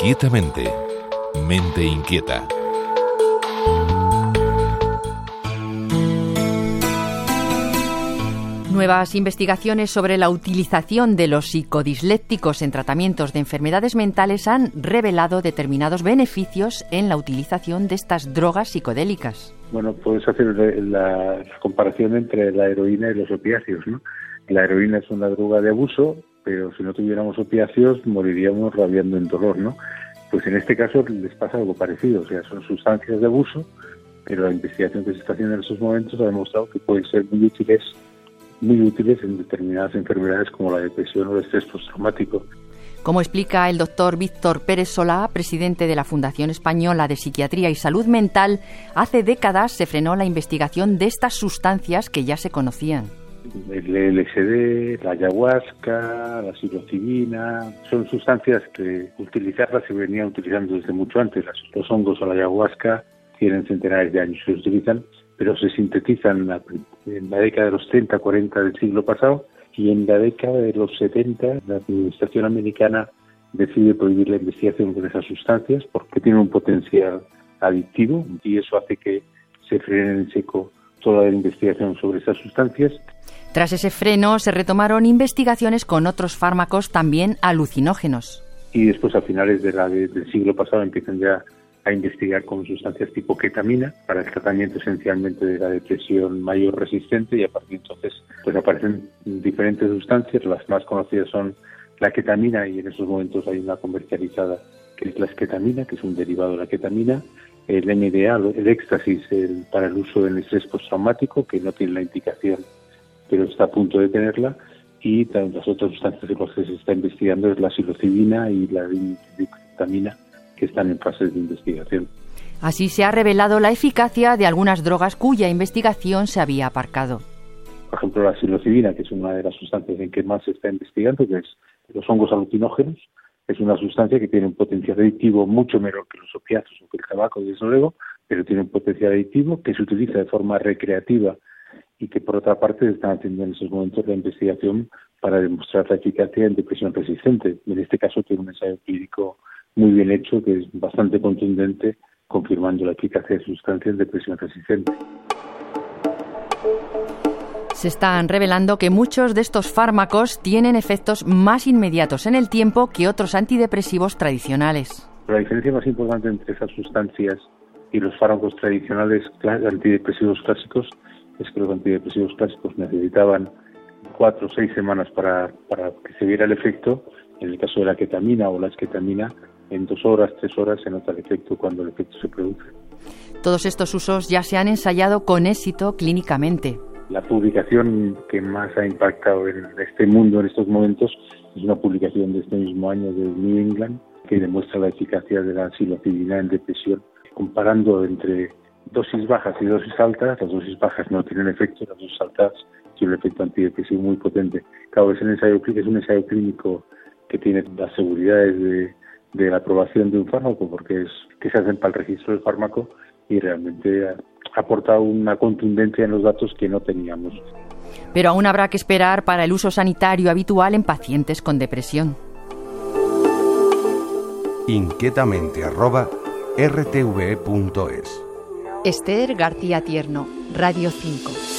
Inquietamente. Mente inquieta. Nuevas investigaciones sobre la utilización de los psicodislécticos en tratamientos de enfermedades mentales han revelado determinados beneficios en la utilización de estas drogas psicodélicas. Bueno, puedes hacer la, comparación entre la heroína y los opiáceos, ¿no? La heroína es una droga de abuso, pero si no tuviéramos opiáceos moriríamos rabiando en dolor, ¿no? Pues en este caso les pasa algo parecido, o sea, son sustancias de abuso, pero la investigación que se está haciendo en estos momentos ha demostrado que pueden ser muy útiles muy útiles en determinadas enfermedades como la depresión o el estrés postraumático. Como explica el doctor Víctor Pérez Solá, presidente de la Fundación Española de Psiquiatría y Salud Mental, hace décadas se frenó la investigación de estas sustancias que ya se conocían. El LSD, la ayahuasca, la psilocibina, son sustancias que utilizarlas se venían utilizando desde mucho antes. Los hongos o la ayahuasca tienen centenares de años se utilizan pero se sintetizan en la, década de los 30, 40 del siglo pasado y en la década de los 70 la administración americana decide prohibir la investigación con esas sustancias porque tienen un potencial adictivo y eso hace que se frene en seco toda la investigación sobre esas sustancias. Tras ese freno se retomaron investigaciones con otros fármacos también alucinógenos. Y después a finales de la, del siglo pasado empiezan ya a investigar con sustancias tipo ketamina para el tratamiento esencialmente de la depresión mayor resistente y a partir de entonces pues aparecen diferentes sustancias, las más conocidas son la ketamina y en estos momentos hay una comercializada que es la esketamina, que es un derivado de la ketamina, el MDA, el éxtasis el, para el uso del estrés postraumático, que no tiene la indicación, pero está a punto de tenerla, y las otras sustancias que se está investigando es la psilocibina y la ketamina que están en fase de investigación. Así se ha revelado la eficacia de algunas drogas cuya investigación se había aparcado. Por ejemplo, la psilocibina, que es una de las sustancias en que más se está investigando, que es los hongos alucinógenos, es una sustancia que tiene un potencial adictivo mucho menor que los opiáceos o que el tabaco, desde luego, pero tiene un potencial adictivo que se utiliza de forma recreativa y que por otra parte están haciendo en estos momentos la investigación para demostrar la eficacia en depresión resistente. En este caso tiene un ensayo clínico muy bien hecho, que es bastante contundente, confirmando la eficacia de sustancias de presión resistente. Se están revelando que muchos de estos fármacos tienen efectos más inmediatos en el tiempo que otros antidepresivos tradicionales. La diferencia más importante entre esas sustancias y los fármacos tradicionales antidepresivos clásicos es que los antidepresivos clásicos necesitaban cuatro o seis semanas para, para que se viera el efecto. En el caso de la ketamina o la esketamina, en dos horas, tres horas se nota el efecto cuando el efecto se produce. Todos estos usos ya se han ensayado con éxito clínicamente. La publicación que más ha impactado en este mundo en estos momentos es una publicación de este mismo año de New England que demuestra la eficacia de la psilocibina en depresión, comparando entre dosis bajas y dosis altas. Las dosis bajas no tienen efecto, las dosis altas tienen un efecto antidepresivo muy potente. Claro, es un ensayo, es un ensayo clínico que tiene las seguridades de, de la aprobación de un fármaco, porque es que se hacen para el registro del fármaco y realmente ha aportado una contundencia en los datos que no teníamos. Pero aún habrá que esperar para el uso sanitario habitual en pacientes con depresión. Inquietamente arroba rtv.es Esther García Tierno, Radio 5.